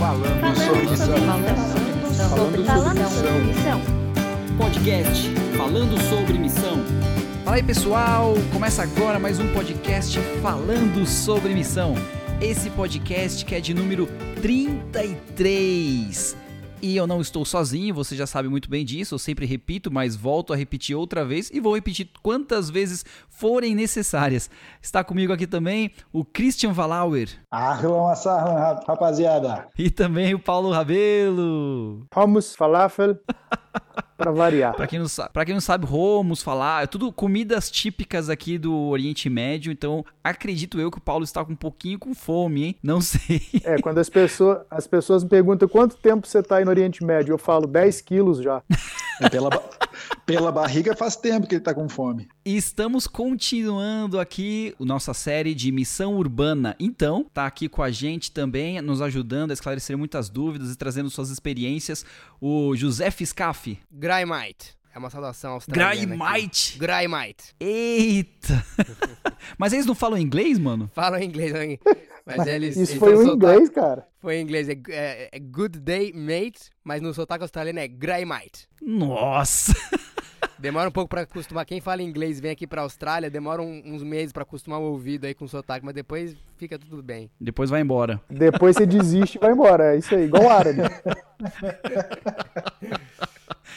Falando sobre missão. Falando sobre missão. Podcast Falando sobre Missão. Fala aí pessoal, começa agora mais um podcast Falando sobre Missão. Esse podcast que é de número 33. E eu não estou sozinho, você já sabe muito bem disso, eu sempre repito, mas volto a repetir outra vez e vou repetir quantas vezes forem necessárias. Está comigo aqui também o Christian Valauer. Ahlan, assahlan, rapaziada. E também o Paulo Rabelo. Hummus, falafel, para variar. Para quem, não sabe, pra quem não sabe, Romos, falar, é tudo comidas típicas aqui do Oriente Médio, então acredito eu que o Paulo está com um pouquinho com fome, hein? Não sei. É, quando as pessoas, as pessoas me perguntam quanto tempo você está aí no Oriente Médio, eu falo 10 quilos já. Pela, pela barriga faz tempo que ele tá com fome. E estamos continuando aqui a nossa série de missão urbana. Então, tá aqui com a gente também, nos ajudando a esclarecer muitas dúvidas e trazendo suas experiências, o José Fiscaf. Graimite. É uma saudação australiana. Graimite. Graimite. Eita! Mas eles não falam inglês, mano? Falam em inglês. né? Mas eles, Isso eles foi sotaque- inglês, cara. Foi em inglês. É, é- é good day, mate. Mas no sotaque australiano é Graimite. Nossa! Demora um pouco pra acostumar. Quem fala inglês vem aqui pra Austrália, demora um- uns meses pra acostumar o ouvido aí com o sotaque. Mas depois fica tudo bem. Depois vai embora. Depois você desiste e vai embora. É isso aí, igual árabe.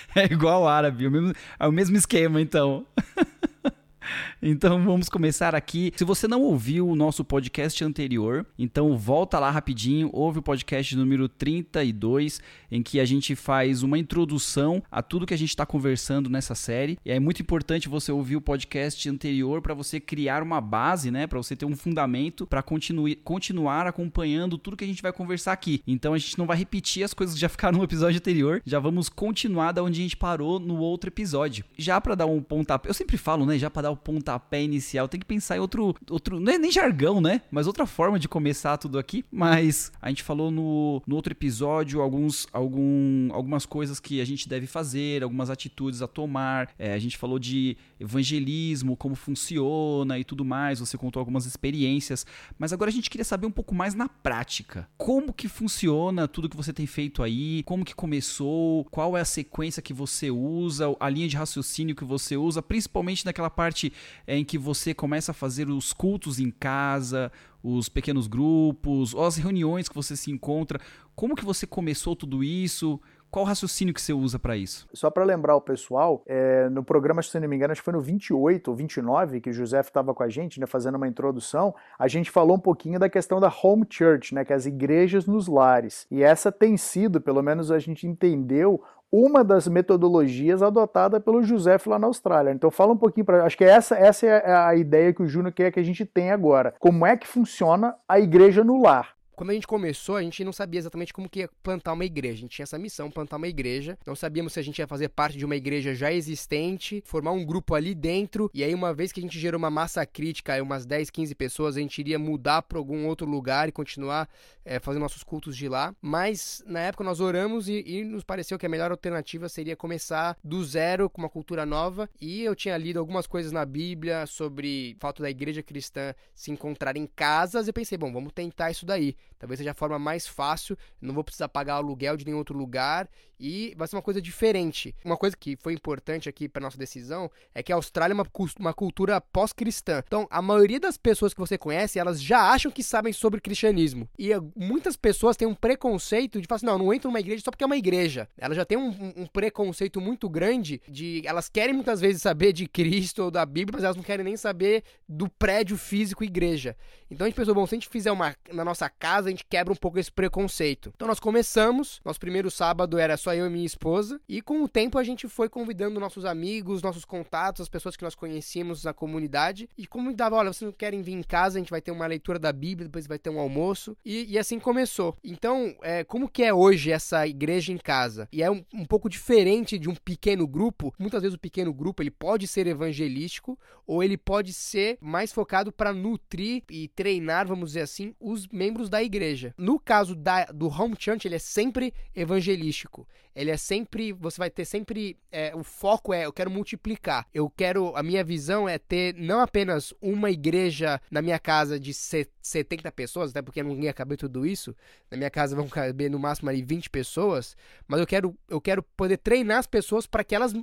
É igual árabe, o mesmo- é o mesmo esquema, então. Então vamos começar aqui. Se você não ouviu o nosso podcast anterior, então volta lá rapidinho, ouve o podcast número 32, em que a gente faz uma introdução a tudo que a gente está conversando nessa série. E é muito importante você ouvir o podcast anterior para você criar uma base, né? Para você ter um fundamento para continuar acompanhando tudo que a gente vai conversar aqui. Então a gente não vai repetir as coisas que já ficaram no episódio anterior, já vamos continuar da onde a gente parou no outro episódio. Já para dar um pontapé, eu sempre falo, né? Já para dar o pontapé inicial, tem que pensar em outro, outro, não é nem jargão, né? Mas outra forma de começar tudo aqui. Mas a gente falou no, no outro episódio alguns, algum, algumas coisas que a gente deve fazer, algumas atitudes a tomar. É, a gente falou de evangelismo, como funciona e tudo mais. Você contou algumas experiências. Mas agora a gente queria saber um pouco mais na prática. Como que funciona tudo que você tem feito aí? Como que começou? Qual é a sequência que você usa? A linha de raciocínio que você usa? Principalmente naquela parte em que você começa a fazer os cultos em casa, os pequenos grupos, as reuniões que você se encontra. Como que você começou tudo isso? Qual o raciocínio que você usa para isso? Só para lembrar o pessoal, é, no programa, se não me engano, acho que foi no 28 ou 29, que o José estava com a gente, né, fazendo uma introdução, a gente falou um pouquinho da questão da home church, né, que é as igrejas nos lares. E essa tem sido, pelo menos a gente entendeu, uma das metodologias adotada pelo José lá na Austrália. Então fala um pouquinho para, acho que essa essa é a ideia que o Júnior quer que a gente tenha agora. Como é que funciona a igreja no lar? Quando a gente começou, a gente não sabia exatamente como que ia plantar uma igreja. A gente tinha essa missão, plantar uma igreja. Não sabíamos se a gente ia fazer parte de uma igreja já existente, formar um grupo ali dentro. E aí, uma vez que a gente gerou uma massa crítica, umas 10, 15 pessoas, a gente iria mudar para algum outro lugar e continuar é, fazendo nossos cultos de lá. Mas na época nós oramos e, e nos pareceu que a melhor alternativa seria começar do zero, com uma cultura nova. E eu tinha lido algumas coisas na Bíblia sobre o fato da igreja cristã se encontrar em casas. E pensei, bom, vamos tentar isso daí. Talvez seja a forma mais fácil, não vou precisar pagar aluguel de nenhum outro lugar e vai ser uma coisa diferente. Uma coisa que foi importante aqui para nossa decisão é que a Austrália é uma, uma cultura pós-cristã. Então, a maioria das pessoas que você conhece, elas já acham que sabem sobre cristianismo. E muitas pessoas têm um preconceito de falar assim, não, não entro numa igreja só porque é uma igreja. Elas já têm um, um- preconceito muito grande de... Elas querem muitas vezes saber de Cristo ou da Bíblia, mas elas não querem nem saber do prédio físico igreja. Então a gente pensou, bom, se a gente fizer uma na nossa casa, gente quebra um pouco esse preconceito. Então nós começamos, nosso primeiro sábado era só eu e minha esposa, e com o tempo a gente foi convidando nossos amigos, nossos contatos, as pessoas que nós conhecíamos na comunidade, e convidava, olha, vocês não querem vir em casa, a gente vai ter uma leitura da Bíblia, depois vai ter um almoço, e, e assim começou. Então, é, como que é hoje essa igreja em casa? E é um, um pouco diferente de um pequeno grupo, muitas vezes o pequeno grupo ele pode ser evangelístico, ou ele pode ser mais focado para nutrir e treinar, vamos dizer assim, os membros da igreja. Igreja. No caso da, do home church, ele é sempre evangelístico. Ele é sempre, você vai ter sempre, é, o foco é, eu quero multiplicar. Eu quero, a minha visão é ter não apenas uma igreja na minha casa de 70 pessoas, até porque não ia caber tudo isso. Na minha casa vão caber no máximo ali 20 pessoas, mas eu quero, eu quero poder treinar as pessoas para que elas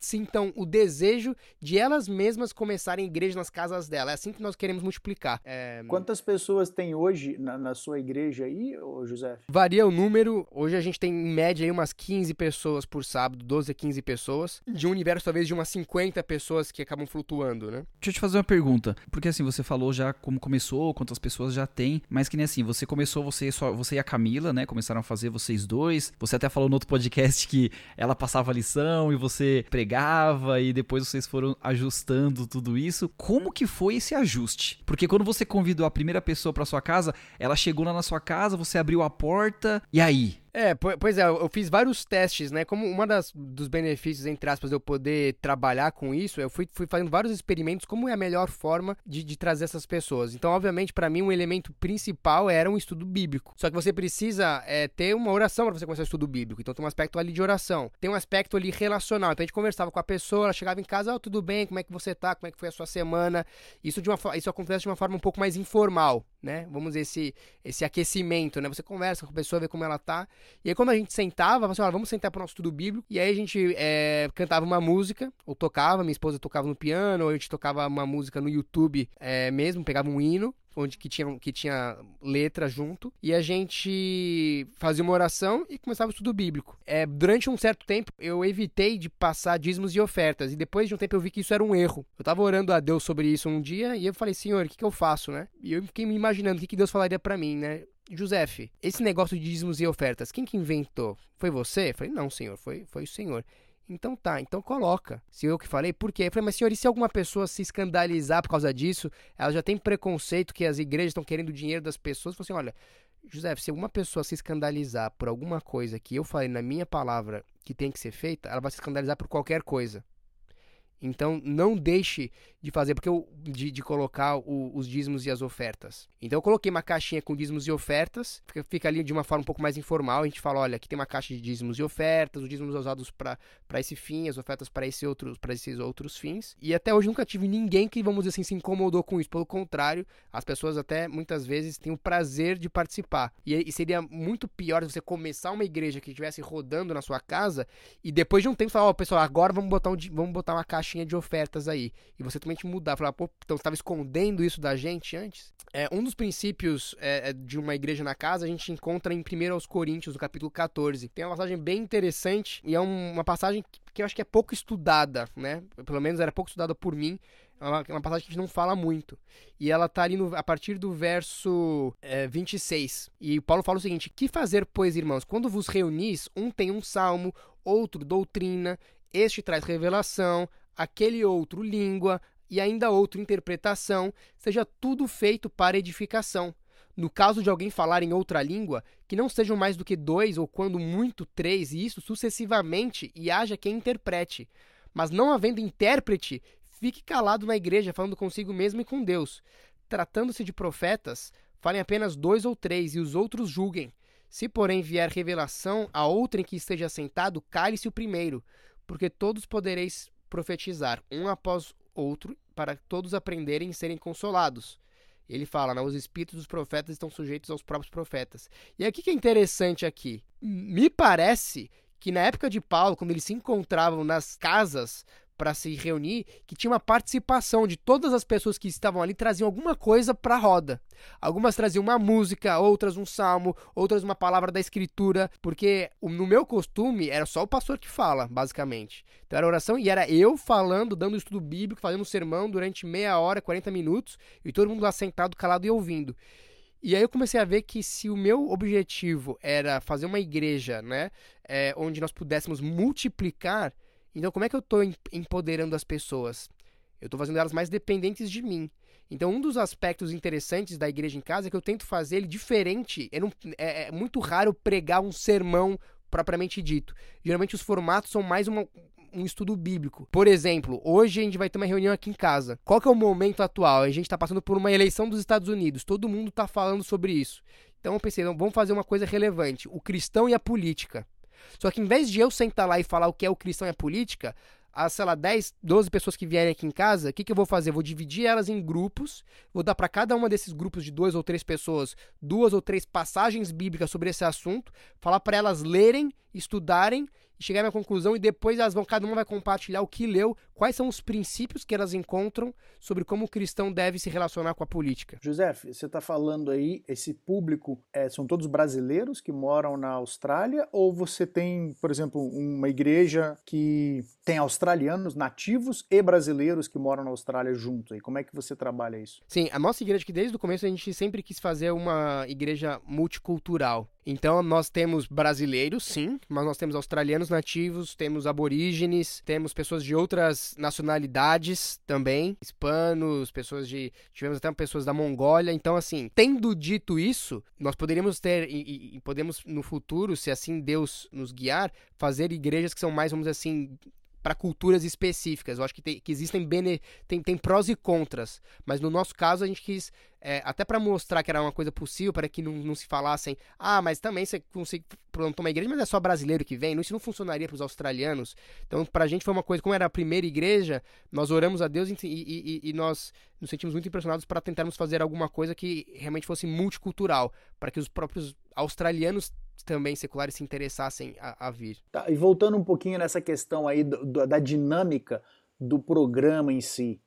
sintam o desejo de elas mesmas começarem igreja nas casas dela. É assim que nós queremos multiplicar. É... Quantas pessoas tem hoje na, na, sua igreja aí, José? Varia o número. Hoje a gente tem em média aí umas 15 pessoas por sábado, 12 a 15 pessoas. De um universo talvez de umas 50 pessoas que acabam flutuando, né? Deixa eu te fazer uma pergunta. Porque assim, você falou já como começou, quantas pessoas já tem, mas que nem assim, você começou, você só você e a Camila, né? Começaram a fazer vocês dois. Você até falou no outro podcast que ela passava lição e você pregava pegava e depois vocês foram ajustando tudo isso. Como que foi esse ajuste? Porque quando você convidou a primeira pessoa para sua casa, ela chegou lá na sua casa, você abriu a porta, e aí? É, pois é, eu fiz vários testes, né? Como uma das dos benefícios, entre aspas, de eu poder trabalhar com isso, eu fui, fui fazendo vários experimentos como é a melhor forma de, de trazer essas pessoas. Então, obviamente, para mim, um elemento principal era um estudo bíblico. Só que você precisa é, ter uma oração para você começar o estudo bíblico. Então, tem um aspecto ali de oração. Tem um aspecto ali relacional. Então, a gente conversava com a pessoa, ela chegava em casa, oh, tudo bem, como é que você tá, como é que foi a sua semana. Isso, de uma, isso acontece de uma forma um pouco mais informal, né? Vamos dizer, esse, esse aquecimento, né? Você conversa com a pessoa, vê como ela tá. E aí, quando a gente sentava, assim, vamos sentar para o nosso estudo bíblico. E aí a gente é, cantava uma música, ou tocava, minha esposa tocava no piano, ou a gente tocava uma música no YouTube é, mesmo, pegava um hino onde que tinha, que tinha letra junto, e a gente fazia uma oração e começava o estudo bíblico. É, durante um certo tempo, eu evitei de passar dízimos e ofertas, e depois de um tempo eu vi que isso era um erro. Eu tava orando a Deus sobre isso um dia, e eu falei, Senhor, o que, que eu faço, né? E eu fiquei me imaginando o que, que Deus falaria para mim, né? Josef, esse negócio de dízimos e ofertas, quem que inventou? Foi você? Eu falei, não, senhor, foi, foi o senhor. Então tá, então coloca. Se eu que falei, por quê? Eu falei, mas senhor, e se alguma pessoa se escandalizar por causa disso? Ela já tem preconceito que as igrejas estão querendo o dinheiro das pessoas. Eu falei assim, olha, José, se alguma pessoa se escandalizar por alguma coisa que eu falei na minha palavra que tem que ser feita, ela vai se escandalizar por qualquer coisa. Então não deixe de fazer, porque eu, de, de colocar o, os dízimos e as ofertas. Então eu coloquei uma caixinha com dízimos e ofertas, fica, fica, ali de uma forma um pouco mais informal. A gente fala: olha, aqui tem uma caixa de dízimos e ofertas, os dízimos usados para esse fim, as ofertas para esse outro, esses outros fins. E até hoje nunca tive ninguém que, vamos dizer assim, se incomodou com isso. Pelo contrário, as pessoas até muitas vezes têm o prazer de participar. E, e seria muito pior se você começar uma igreja que estivesse rodando na sua casa e depois de um tempo falar: ó, oh, pessoal, agora vamos botar, um, vamos botar uma caixinha de ofertas aí. E você também mudar, falar, pô, então estava escondendo isso da gente antes? É, um dos princípios é, é, de uma igreja na casa a gente encontra em 1 aos Coríntios, no capítulo 14. Tem uma passagem bem interessante e é um, uma passagem que eu acho que é pouco estudada, né? Pelo menos era pouco estudada por mim. É uma, é uma passagem que a gente não fala muito. E ela tá ali no, a partir do verso é, 26. E Paulo fala o seguinte: Que fazer, pois, irmãos? Quando vos reunis, um tem um salmo, outro doutrina, este traz revelação, aquele outro língua, e ainda outra interpretação, seja tudo feito para edificação. No caso de alguém falar em outra língua, que não sejam mais do que dois ou quando muito três, e isso sucessivamente, e haja quem interprete. Mas não havendo intérprete, fique calado na igreja, falando consigo mesmo e com Deus. Tratando-se de profetas, falem apenas dois ou três, e os outros julguem. Se, porém, vier revelação a outrem que esteja sentado, cale-se o primeiro, porque todos podereis profetizar, um após outro, para todos aprenderem e serem consolados. Ele fala, né, os espíritos dos profetas estão sujeitos aos próprios profetas. E aqui que é interessante aqui. Me parece que na época de Paulo, quando eles se encontravam nas casas para se reunir, que tinha uma participação de todas as pessoas que estavam ali, traziam alguma coisa para a roda. Algumas traziam uma música, outras um salmo, outras uma palavra da escritura, porque no meu costume era só o pastor que fala, basicamente. Então era oração e era eu falando, dando estudo bíblico, fazendo um sermão durante meia hora, 40 minutos, e todo mundo lá sentado, calado e ouvindo. E aí eu comecei a ver que se o meu objetivo era fazer uma igreja, né, é, onde nós pudéssemos multiplicar, então, como é que eu estou empoderando as pessoas? Eu estou fazendo elas mais dependentes de mim. Então, um dos aspectos interessantes da igreja em casa é que eu tento fazer ele diferente. Não, é, é, muito raro pregar um sermão propriamente dito. Geralmente, os formatos são mais uma, um estudo bíblico. Por exemplo, hoje a gente vai ter uma reunião aqui em casa. Qual que é o momento atual? A gente está passando por uma eleição dos Estados Unidos. Todo mundo está falando sobre isso. Então eu pensei, não, vamos fazer uma coisa relevante: o cristão e a política. Só que em vez de eu sentar lá e falar o que é o cristão e a política, as, sei lá, 10, 12 pessoas que vierem aqui em casa, o que, que eu vou fazer? vou dividir elas em grupos, vou dar para cada uma desses grupos de duas ou três pessoas duas ou três passagens bíblicas sobre esse assunto, falar para elas lerem, estudarem e chegar à conclusão e depois elas vão, cada uma vai compartilhar o que leu, quais são os princípios que elas encontram sobre como o cristão deve se relacionar com a política. José, você está falando aí, esse público é, são todos brasileiros que moram na Austrália ou você tem, por exemplo, uma igreja que tem australianos nativos e brasileiros que moram na Austrália junto? E como é que você trabalha isso? Sim, a nossa igreja que desde o começo a gente sempre quis fazer uma igreja multicultural. Então nós temos brasileiros, sim, mas nós temos australianos nativos, temos aborígenes, temos pessoas de outras nacionalidades também, hispanos, pessoas de. Tivemos até pessoas da Mongólia. Então, assim, tendo dito isso, nós poderíamos ter, e, e podemos no futuro, se assim Deus nos guiar, fazer igrejas que são mais, vamos dizer assim, para culturas específicas. Eu acho que, tem, que existem bene, tem, tem prós e contras, mas no nosso caso a gente quis, é, até para mostrar que era uma coisa possível, para que não, não se falassem, ah, mas também você consegue plantar uma igreja, mas é só brasileiro que vem, isso não funcionaria para os australianos. Então, para a gente foi uma coisa, como era a primeira igreja, nós oramos a Deus e, e, e nós nos sentimos muito impressionados para tentarmos fazer alguma coisa que realmente fosse multicultural, para que os próprios australianos também seculares se interessassem a, a vir. Tá, e voltando um pouquinho nessa questão aí do, do, da dinâmica do programa em si,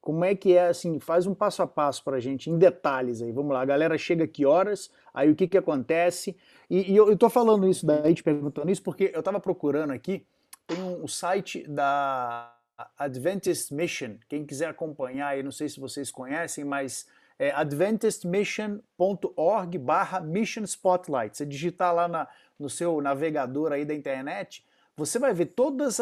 como é que é assim? Faz um passo a passo para a gente, em detalhes aí. Vamos lá, a galera chega que horas, aí o que que acontece? E, e eu, estou falando isso daí, te perguntando isso, porque eu estava procurando aqui, tem um, o site da Adventist Mission, quem quiser acompanhar aí, não sei se vocês conhecem, mas é adventistmission.org barra Mission Spotlight. Você digitar lá na, no seu navegador aí da internet, você vai ver todas,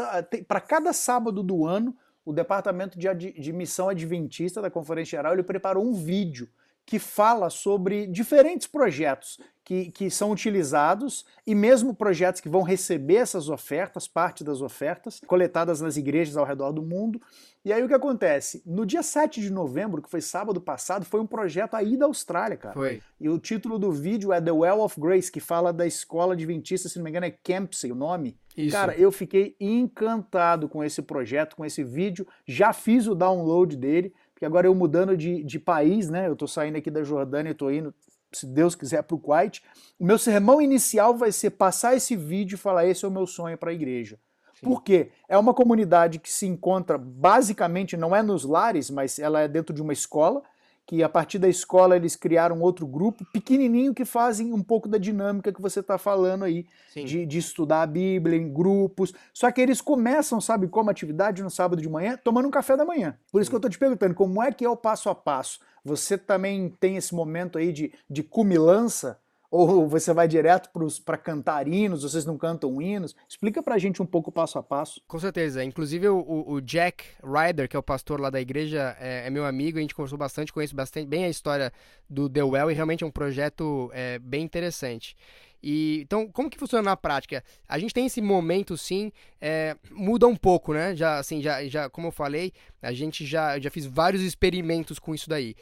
para cada sábado do ano, o Departamento de, de Missão Adventista da Conferência Geral, ele preparou um vídeo que fala sobre diferentes projetos que, que são utilizados e mesmo projetos que vão receber essas ofertas, parte das ofertas, coletadas nas igrejas ao redor do mundo. E aí o que acontece? No dia 7 de novembro, que foi sábado passado, foi um projeto aí da Austrália, cara. Foi. E o título do vídeo é The Well of Grace, que fala da escola adventista, se não me engano é Campsey o nome. Isso. Cara, eu fiquei encantado com esse projeto, com esse vídeo. Já fiz o download dele, porque agora eu mudando de, de país, né? Eu tô saindo aqui da Jordânia e tô indo se Deus quiser, para o Kuwait. O meu sermão inicial vai ser passar esse vídeo e falar: esse é o meu sonho para a igreja. Sim. Por quê? É uma comunidade que se encontra basicamente, não é nos lares, mas ela é dentro de uma escola que a partir da escola eles criaram outro grupo pequenininho que fazem um pouco da dinâmica que você está falando aí, de, de, estudar a Bíblia em grupos. Só que eles começam, sabe, como atividade no sábado de manhã, tomando um café da manhã. Por isso Sim. que eu estou te perguntando, como é que é o passo a passo? Você também tem esse momento aí de, de cumilança? Ou você vai direto para cantar hinos, vocês não cantam hinos? Explica pra gente um pouco passo a passo. Com certeza. Inclusive o, o Jack Ryder, que é o pastor lá da igreja, é, é, meu amigo, a gente conversou bastante, conheço bastante bem a história do The Well e realmente é um projeto é, bem interessante. E, então, como que funciona na prática? A gente tem esse momento, sim, é, muda um pouco, né? Já, assim, já, já, como eu falei, a gente já, já fiz vários experimentos com isso daí.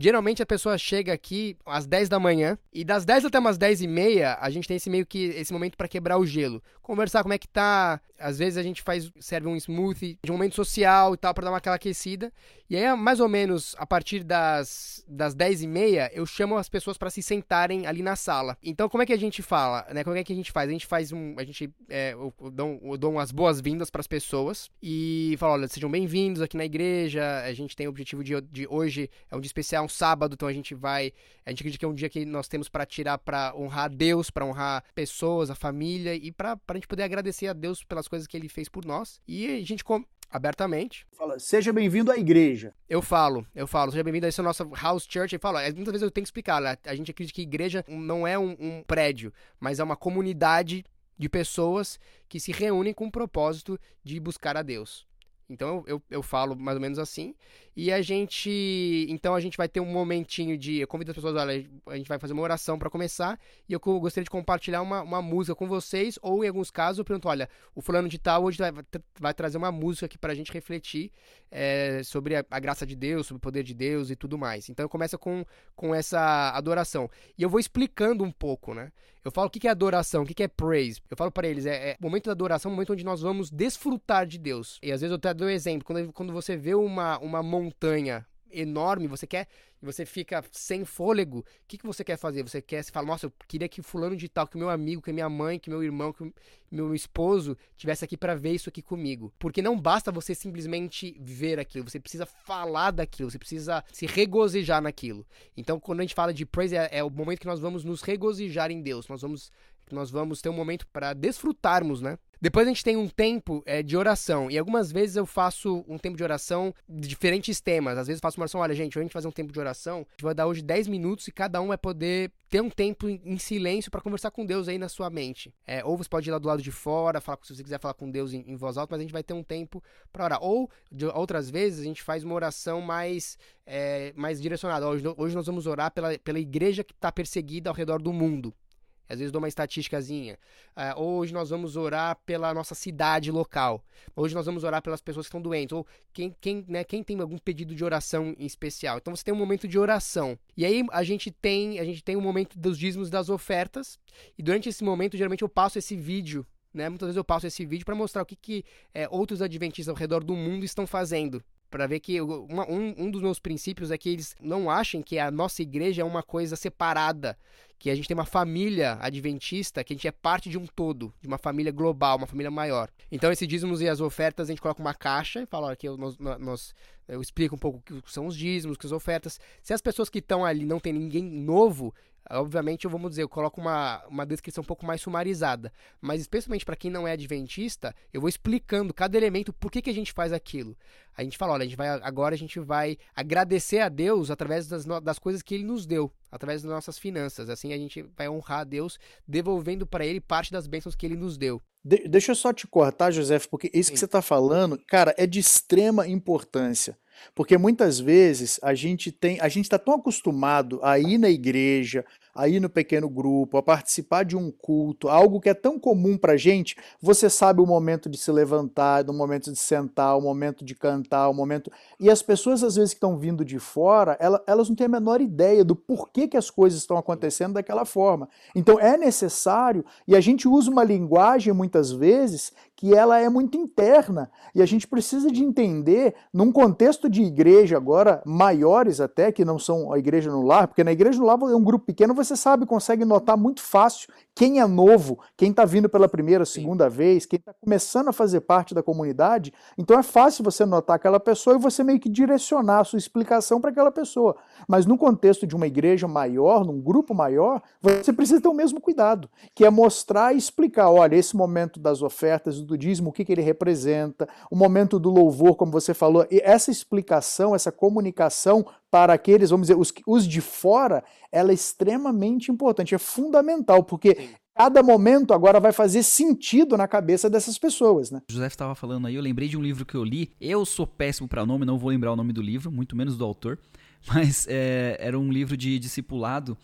Geralmente a pessoa chega aqui às 10 da manhã e das 10 até umas 10 e meia a gente tem esse meio que esse momento para quebrar o gelo, conversar como é que tá. Às vezes a gente faz serve um smoothie de um momento social e tal para dar uma aquela aquecida. E aí mais ou menos a partir das das 10 e meia eu chamo as pessoas para se sentarem ali na sala. Então como é que a gente fala, né? Como é que a gente faz? A gente faz um a gente é, eu, eu dou, eu dou umas boas-vindas para as pessoas e falo, olha, sejam bem-vindos aqui na igreja. A gente tem o objetivo de, de hoje é um dia especial um sábado, então a gente vai. A gente acredita que é um dia que nós temos para tirar para honrar Deus, para honrar pessoas, a família e para a gente poder agradecer a Deus pelas coisas que ele fez por nós. E a gente abertamente. Fala, seja bem-vindo à igreja. Eu falo, eu falo, seja bem-vindo a essa nossa house church. Eu falo, é, muitas vezes eu tenho que explicar, né? a gente acredita que igreja não é um, um prédio, mas é uma comunidade de pessoas que se reúnem com o propósito de buscar a Deus. Então eu, eu, eu, falo mais ou menos assim. E a gente, então a gente vai ter um momentinho de, eu convido as pessoas, olha, a gente vai fazer uma oração para começar, e eu gostaria de compartilhar uma, uma música com vocês, ou em alguns casos eu pergunto, olha, o fulano de tal hoje vai, vai trazer uma música aqui pra gente refletir é, sobre a, a, graça de Deus, sobre o poder de Deus e tudo mais. Então eu começo com, com essa adoração. E eu vou explicando um pouco, né? Eu falo o que é adoração, o que é praise. Eu falo para eles, é, é, momento da adoração momento onde nós vamos desfrutar de Deus. E às vezes eu até dou exemplo, quando, quando você vê uma, uma montanha enorme, você quer e você fica sem fôlego, o que, que você quer fazer? Você quer se fala, nossa, eu queria que fulano de tal, que meu amigo, que minha mãe, que meu irmão, que meu esposo tivesse aqui para ver isso aqui comigo. Porque não basta você simplesmente ver aquilo, você precisa falar daquilo, você precisa se regozijar naquilo. Então, quando a gente fala de praise, é, é o momento que nós vamos nos regozijar em Deus, nós vamos nós vamos ter um momento para desfrutarmos, né? Depois a gente tem um tempo é, de oração. E algumas vezes eu faço um tempo de oração de diferentes temas. Às vezes eu faço uma oração, olha, gente, hoje a gente fazer um tempo de oração. A gente vai dar hoje 10 minutos e cada um vai poder ter um tempo em silêncio para conversar com Deus aí na sua mente. É, ou você pode ir lá do lado de fora, falar se você quiser falar com Deus em, em voz alta, mas a gente vai ter um tempo para orar. Ou de, outras vezes a gente faz uma oração mais, é, mais direcionada. Hoje, hoje nós vamos orar pela, pela igreja que está perseguida ao redor do mundo. Às vezes dou uma estatísticazinha. Uh, hoje nós vamos orar pela nossa cidade local. Hoje nós vamos orar pelas pessoas que estão doentes. Ou quem, quem, né, quem tem algum pedido de oração em especial. Então você tem um momento de oração. E aí a gente tem a gente tem um momento dos dízimos das ofertas. E durante esse momento, geralmente eu passo esse vídeo. Né? Muitas vezes eu passo esse vídeo para mostrar o que, que é, outros adventistas ao redor do mundo estão fazendo para ver que uma, um, um dos meus princípios é que eles não achem que a nossa igreja é uma coisa separada, que a gente tem uma família adventista, que a gente é parte de um todo, de uma família global, uma família maior. Então, esses dízimos e as ofertas, a gente coloca uma caixa e fala que nós, nós, eu explico um pouco o que são os dízimos, que as ofertas. Se as pessoas que estão ali não tem ninguém novo, Obviamente, eu vamos dizer, eu coloco uma, uma descrição um pouco mais sumarizada. Mas especialmente para quem não é adventista, eu vou explicando cada elemento por que, que a gente faz aquilo. A gente fala, olha, a gente vai, agora a gente vai agradecer a Deus através das, das coisas que Ele nos deu, através das nossas finanças. Assim a gente vai honrar a Deus, devolvendo para Ele parte das bênçãos que Ele nos deu. De deixa eu só te cortar, José, porque isso Sim. que você está falando, cara, é de extrema importância. Porque muitas vezes a gente tem, a gente está tão acostumado a ir na igreja, a ir no pequeno grupo, a participar de um culto, algo que é tão comum para gente. Você sabe o momento de se levantar, o momento de sentar, o momento de cantar, o momento. E as pessoas às vezes que estão vindo de fora, elas não têm a menor ideia do porquê que as coisas estão acontecendo daquela forma. Então é necessário e a gente usa uma linguagem muitas vezes que ela é muito interna e a gente precisa de entender num contexto de igreja agora maiores até que não são a igreja no lar, porque na igreja no lar é um grupo pequeno, você sabe, consegue notar muito fácil quem é novo, quem está vindo pela primeira, segunda Sim. vez, quem está começando a fazer parte da comunidade. Então é fácil você notar aquela pessoa e você meio que direcionar a sua explicação para aquela pessoa. Mas no contexto de uma igreja maior, num grupo maior, você precisa ter o mesmo cuidado, que é mostrar e explicar, olha, esse momento das ofertas do dízimo, o que, que ele representa, o momento do louvor, como você falou, e essa explicação, essa comunicação para aqueles, vamos dizer, os, os de fora, ela é extremamente importante, é fundamental, porque Sim. cada momento agora vai fazer sentido na cabeça dessas pessoas, né? O José estava falando aí, eu lembrei de um livro que eu li, eu sou péssimo para nome, não vou lembrar o nome do livro, muito menos do autor, mas é, era um livro de discipulado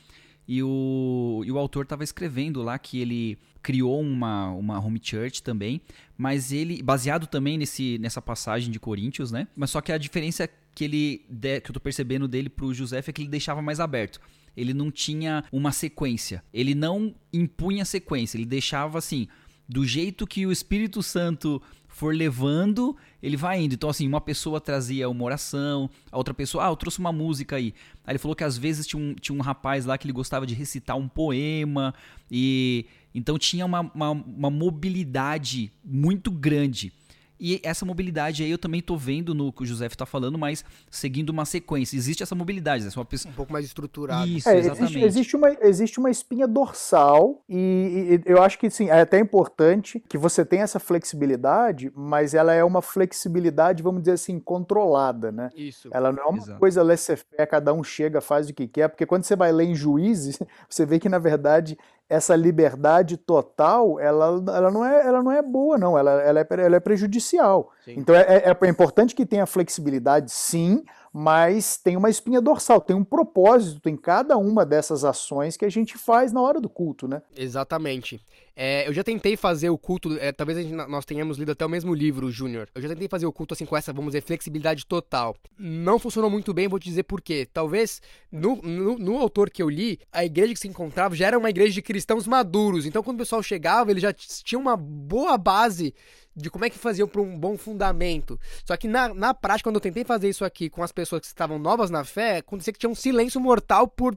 e o, e o autor estava escrevendo lá que ele criou uma, uma home church também, mas ele, baseado também nesse, nessa passagem de Coríntios, né? Mas só que a diferença que ele que eu tô percebendo dele pro José é que ele deixava mais aberto. Ele não tinha uma sequência. Ele não impunha sequência. Ele deixava assim, do jeito que o Espírito Santo for levando, ele vai indo. Então, assim, uma pessoa trazia uma oração, a outra pessoa, ah, eu trouxe uma música aí. Aí ele falou que às vezes tinha um, tinha um rapaz lá que ele gostava de recitar um poema, e então tinha uma, uma, uma mobilidade muito grande. E essa mobilidade aí eu também tô vendo no que o José está falando, mas seguindo uma sequência. Existe essa mobilidade, né? Uma pessoa... Um pouco mais estruturada. Isso, é, exatamente. Existe, existe, uma, existe uma espinha dorsal e, e, eu acho que sim, é até importante que você tenha essa flexibilidade, mas ela é uma flexibilidade, vamos dizer assim, controlada, né? Isso. Ela não é uma Exato. coisa laissez-faire, cada um chega, faz o que quer, porque quando você vai ler em juízes, você vê que na verdade essa liberdade total, ela, ela, não, é, ela não é boa, não, ela, ela, é, ela é prejudicial. Sim. Então é, é, é importante que tenha flexibilidade, sim, mas tem uma espinha dorsal, tem um propósito em cada uma dessas ações que a gente faz na hora do culto, né? Exatamente. É, eu já tentei fazer o culto, é, talvez gente, nós tenhamos lido até o mesmo livro, Júnior. Eu já tentei fazer o culto assim com essa, vamos dizer, flexibilidade total. Não funcionou muito bem, vou te dizer por quê. Talvez no, no, no, autor que eu li, a igreja que se encontrava já era uma igreja de cristãos maduros. Então quando o pessoal chegava, ele já tinha uma boa base de como é que fazia para um bom fundamento. Só que na, na prática, quando eu tentei fazer isso aqui com as pessoas que estavam novas na fé, acontecia que tinha um silêncio mortal por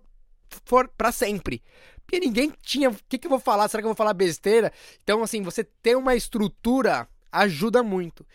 para sempre. Porque ninguém tinha. O que, que eu vou falar? Será que eu vou falar besteira? Então, assim, você ter uma estrutura ajuda muito.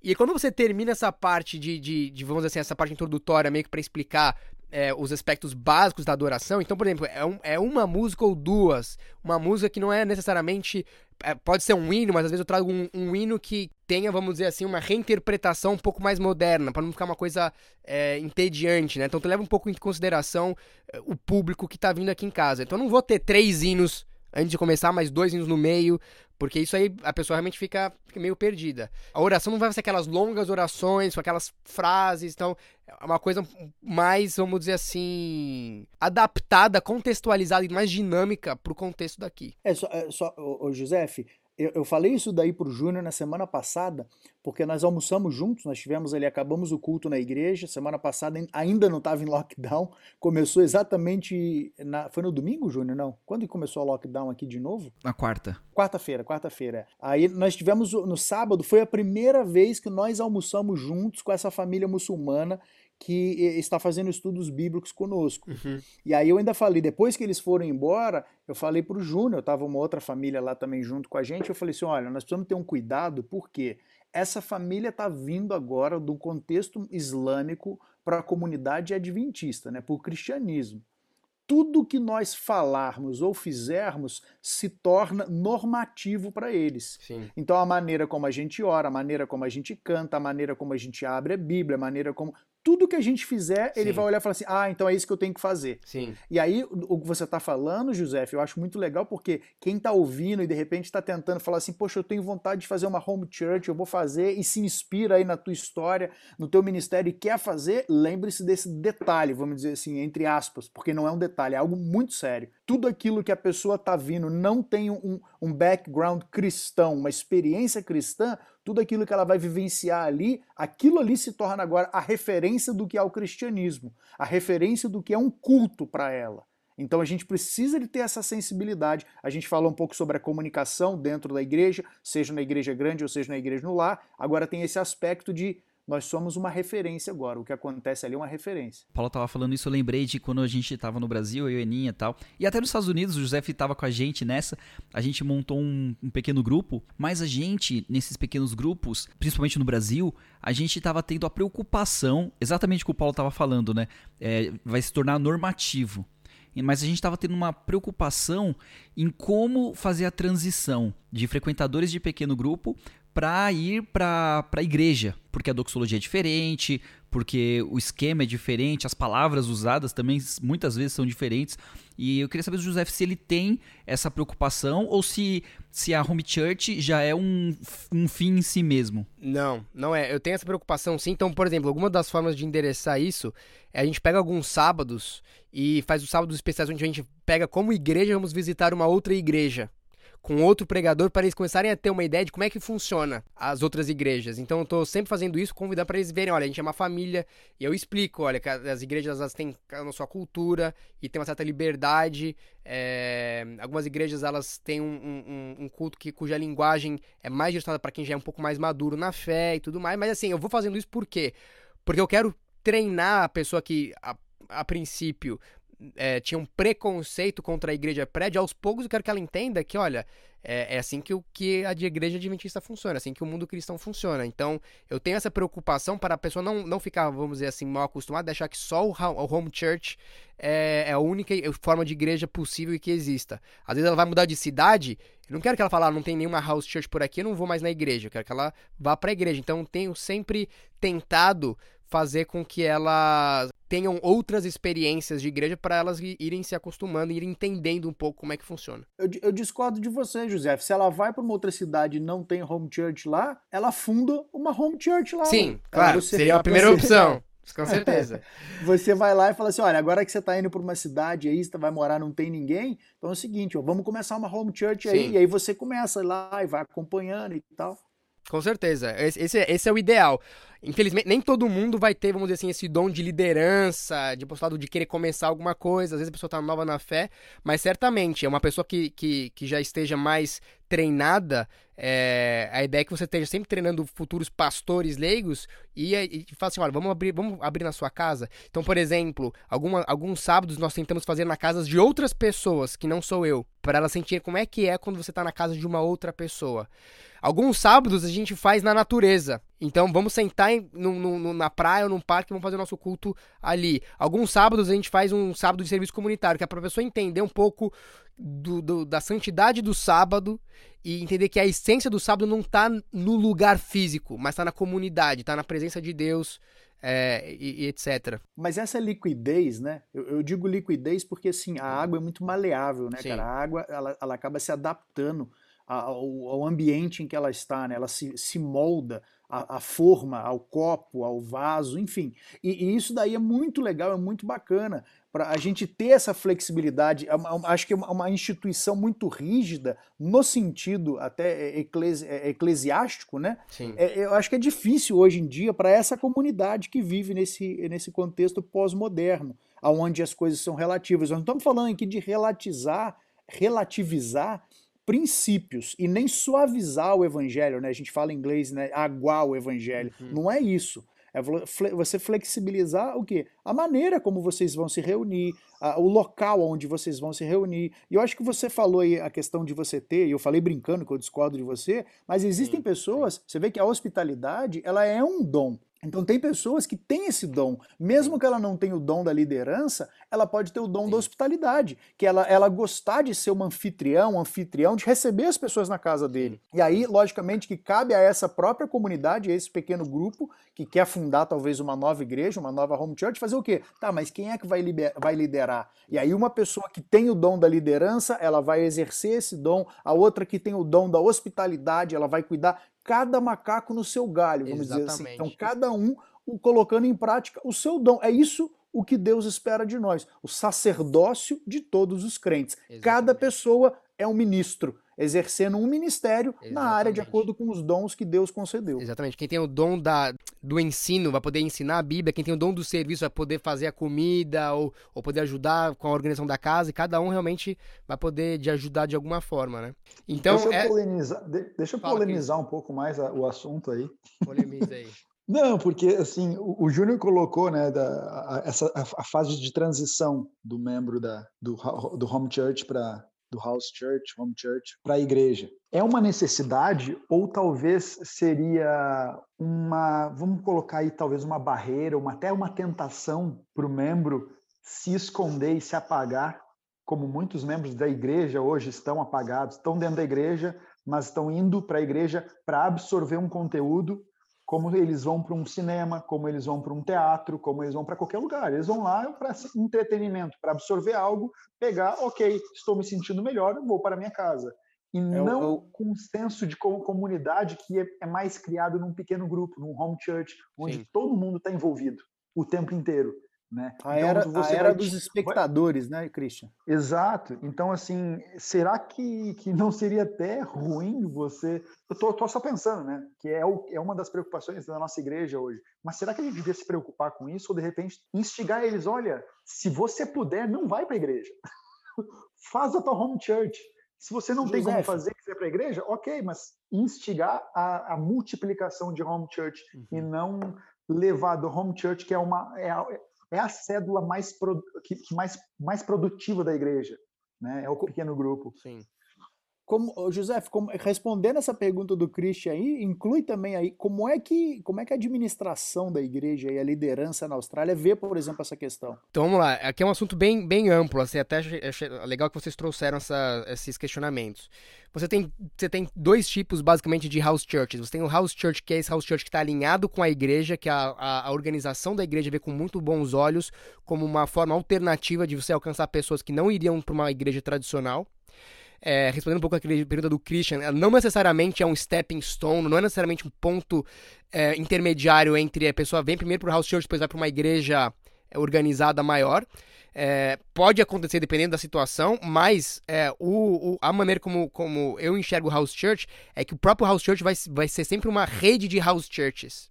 E quando você termina essa parte de, de, de vamos dizer assim, essa parte introdutória, meio que para explicar é, os aspectos básicos da adoração. Então, por exemplo, é, um, é, uma música ou duas. Uma música que não é necessariamente. É, pode ser um hino, mas às vezes eu trago um, um, hino que tenha, vamos dizer assim, uma reinterpretação um pouco mais moderna, para não ficar uma coisa é, entediante, né? Então, tu leva um pouco em consideração é, o público que tá vindo aqui em casa. Então, eu não vou ter três hinos antes de começar, mais dois hinos no meio, porque isso aí a pessoa realmente fica, fica, meio perdida. A oração não vai ser aquelas longas orações, com aquelas frases, então é uma coisa mais, vamos dizer assim, adaptada, contextualizada e mais dinâmica pro contexto daqui. É só, é só ô, ô eu, eu falei isso daí pro Júnior na semana passada, porque nós almoçamos juntos, nós tivemos ali, acabamos o culto na igreja, semana passada ainda não estava em lockdown, começou exatamente, na, foi no domingo, Júnior, não? Quando começou o lockdown aqui de novo? Na quarta. Quarta-feira, quarta-feira. Aí nós tivemos no sábado, foi a primeira vez que nós almoçamos juntos com essa família muçulmana que está fazendo estudos bíblicos conosco. Uhum. E aí eu ainda falei, depois que eles foram embora, eu falei para o Júnior, estava uma outra família lá também junto com a gente, eu falei assim, olha, nós precisamos ter um cuidado, porque essa família está vindo agora do contexto islâmico para a comunidade adventista, né, para o cristianismo. Tudo que nós falarmos ou fizermos se torna normativo para eles. Sim. Então a maneira como a gente ora, a maneira como a gente canta, a maneira como a gente abre a Bíblia, a maneira como tudo que a gente fizer, ele Sim. vai olhar e falar assim: ah, então é isso que eu tenho que fazer. Sim. E aí, o que você está falando, José, eu acho muito legal porque quem está ouvindo e de repente está tentando falar assim: poxa, eu tenho vontade de fazer uma home church, eu vou fazer, e se inspira aí na tua história, no teu ministério e quer fazer, lembre-se desse detalhe, vamos dizer assim, entre aspas, porque não é um detalhe, é algo muito sério. Tudo aquilo que a pessoa está vindo não tem um, um background cristão, uma experiência cristã, tudo aquilo que ela vai vivenciar ali, aquilo ali se torna agora a referência do que é o cristianismo, a referência do que é um culto para ela. Então a gente precisa de ter essa sensibilidade. A gente falou um pouco sobre a comunicação dentro da igreja, seja na igreja grande ou seja na igreja no lar. Agora tem esse aspecto de nós somos uma referência agora. O que acontece ali é uma referência. Paulo tava falando isso, eu lembrei de quando a gente tava no Brasil, eu e a Aninha e tal. E até nos Estados Unidos, o José tava com a gente nessa. A gente montou um, um, pequeno grupo, mas a gente, nesses pequenos grupos, principalmente no Brasil, a gente tava tendo a preocupação, exatamente o que o Paulo tava falando, né? É, vai se tornar normativo mas a gente estava tendo uma preocupação em como fazer a transição de frequentadores de pequeno grupo para ir para a igreja, porque a doxologia é diferente, porque o esquema é diferente, as palavras usadas também muitas vezes são diferentes. E eu queria saber do José se ele tem essa preocupação ou se, se a home church já é um, um fim em si mesmo. Não, não é. Eu tenho essa preocupação sim. Então, por exemplo, alguma das formas de endereçar isso é a gente pega alguns sábados e faz os sábados especiais onde a gente pega como igreja, vamos visitar uma outra igreja com outro pregador para eles começarem a ter uma ideia de como é que funciona as outras igrejas. Então eu estou sempre fazendo isso, convidando para eles verem, olha, a gente é uma família, e eu explico, olha, que as igrejas elas têm a sua cultura e tem uma certa liberdade. É... algumas igrejas elas têm um, um, um, culto que, cuja linguagem é mais direcionada para quem já é um pouco mais maduro na fé e tudo mais. Mas assim, eu vou fazendo isso por quê? Porque eu quero treinar a pessoa que a, a princípio é, tinha um preconceito contra a igreja prédio, aos poucos eu quero que ela entenda que, olha, é, é, assim que, o, que a igreja adventista funciona, assim que o mundo cristão funciona. Então, eu tenho essa preocupação para a pessoa não, não ficar, vamos dizer assim, mal acostumada, achar que só o, o home church é, é, a única forma de igreja possível e que exista. Às vezes ela vai mudar de cidade, eu não quero que ela fale, ah, não tem nenhuma house church por aqui, eu não vou mais na igreja, eu quero que ela vá para a igreja. Então, tenho sempre tentado fazer com que elas tenham outras experiências de igreja para elas irem se acostumando, irem entendendo um pouco como é que funciona. Eu, eu discordo de você, José. Se ela vai para uma outra cidade e não tem home church lá, ela funda uma home church lá. Sim, claro, seria a primeira opção. Com certeza. Você vai lá e fala assim: olha, agora que você está indo para uma cidade aí, você vai morar, não tem ninguém, então é o seguinte, ó, vamos começar uma home church aí. Sim. E aí você começa lá e vai acompanhando e tal. Com certeza. Esse, esse, é- esse é o ideal. Infelizmente, nem todo mundo vai ter, vamos dizer assim, esse dom de liderança, de postulado de querer começar alguma coisa. Às vezes a pessoa tá nova na fé, mas certamente é uma pessoa que, que, que já esteja mais treinada. é, a ideia é que você esteja sempre treinando futuros pastores leigos e, e, e fala assim: olha, vamos abrir, vamos abrir na sua casa. Então, por exemplo, alguma, alguns sábados nós tentamos fazer na casa de outras pessoas, que não sou eu, para elas sentirem como é que é quando você tá na casa de uma outra pessoa. Alguns sábados a gente faz na natureza. Então vamos sentar em- no- no- na praia ou num parque e vamos fazer o nosso culto ali. Alguns sábados a gente faz um sábado de serviço comunitário, que é pra pessoa entender um pouco do- do- da santidade do sábado e entender que a essência do sábado não tá no lugar físico, mas tá na comunidade, tá na presença de Deus é, e, e etc. Mas essa liquidez, né? Eu, eu digo liquidez porque assim, a água é muito maleável, né, Sim. cara? A água ela, ela acaba se adaptando ao, ao ambiente em que ela está, né? Ela se, se molda à, à forma, ao copo, ao vaso, enfim. E, e isso daí é muito legal, é muito bacana para a gente ter essa flexibilidade. É uma- Acho que é uma, instituição muito rígida no sentido até eclesi- eclesiástico, né? Sim. É, eu acho que é difícil hoje em dia para essa comunidade que vive nesse, nesse contexto pós-moderno, onde as coisas são relativas. Nós não estamos falando aqui de relatizar, relativizar princípios e nem suavizar o evangelho, né? A gente fala em inglês, né? Aguar o evangelho. Não é isso. É você flexibilizar o quê? A maneira como vocês vão se reunir, a- o local onde vocês vão se reunir. E eu acho que você falou aí a questão de você ter, e eu falei brincando que eu discordo de você, mas existem Sim, pessoas, você vê que a hospitalidade, ela é um dom. Então tem pessoas que têm esse dom, mesmo que ela não tenha o dom da liderança, ela pode ter o dom da hospitalidade, que ela, ela gostar de ser uma anfitrião, um anfitrião, de receber as pessoas na casa dele. E aí, logicamente, que cabe a essa própria comunidade, a esse pequeno grupo que quer fundar talvez uma nova igreja, uma nova home church, fazer o quê? Tá, mas quem é que vai, vai liderar? E aí uma pessoa que tem o dom da liderança, ela vai exercer esse dom, a outra que tem o dom da hospitalidade, ela vai cuidar cada macaco no seu galho, vamos dizer assim. Exatamente. Então cada um colocando em prática o seu dom. É isso o que Deus espera de nós, o sacerdócio de todos os crentes. Cada Exatamente. pessoa é um ministro, exercendo um ministério na área de Exatamente. acordo com os dons que Deus concedeu. Exatamente. Quem tem o dom da, do ensino vai poder ensinar a Bíblia, quem tem o dom do serviço vai poder fazer a comida ou, ou poder ajudar com a organização da casa, e cada um realmente vai poder de ajudar de alguma forma, né? Então, deixa, eu é... polemizar, de- deixa eu Fala, polemizar um pouco mais a- o assunto aí. polemiza aí. Não, porque assim, o, o Júnior colocou, né, da, a, essa, a, a fase de transição do membro da, do, do home church para do house church, home church, para a igreja. É uma necessidade ou talvez seria uma, vamos colocar aí talvez uma barreira, uma, até uma tentação para o membro se esconder e se apagar, como muitos membros da igreja hoje estão apagados, estão dentro da igreja, mas estão indo para a igreja para absorver um conteúdo como eles vão para um cinema, como eles vão para um teatro, como eles vão para qualquer lugar. Eles vão lá para entretenimento, para absorver algo, pegar, ok, estou me sentindo melhor, vou para minha casa. E o- não é o- com um senso de co- comunidade que é, é mais criado num pequeno grupo, num home church, onde Sim. todo mundo está envolvido o tempo inteiro. Né? A Então, era, a era vai- dos espectadores, né, Christian? Exato. Então, assim, será que, que não seria até ruim você. Eu tô, tô só pensando, né? Que é, o, é uma das preocupações da nossa igreja hoje. Mas será que a gente devia se preocupar com isso ou, de repente, instigar eles? Olha, se você puder, não vai para a igreja. Faz a tua home church. Se você não tem como José. fazer quiser para a igreja, ok, mas instigar a, a multiplicação de home church e não levar do home church, que é uma. É é a cédula mais, que mais, mais produtiva da igreja. Né? É o pequeno grupo. Sim. Como, José, como- respondendo essa pergunta do Christian aí, inclui também aí como é que como é que a administração da igreja e a liderança na Austrália vê, por exemplo, essa questão? Então vamos lá, aqui é um assunto bem, bem amplo, assim, até achei legal que vocês trouxeram essa- esses questionamentos. Você tem, você tem dois tipos, basicamente, de house churches. Você tem o house church, que é esse house church que está alinhado com a igreja, que a, a, a organização da igreja vê com muito bons olhos, como uma forma alternativa de você alcançar pessoas que não iriam para uma igreja tradicional. É, respondendo um pouco aquela pergunta do Christian, não necessariamente é um stepping stone, não é necessariamente um ponto é, intermediário entre a pessoa vem primeiro para o house church, depois vai para uma igreja é, organizada maior. É, pode acontecer dependendo da situação, mas é, o, o, a maneira como, como eu enxergo o house church é que o próprio house church vai, vai ser sempre uma rede de house churches.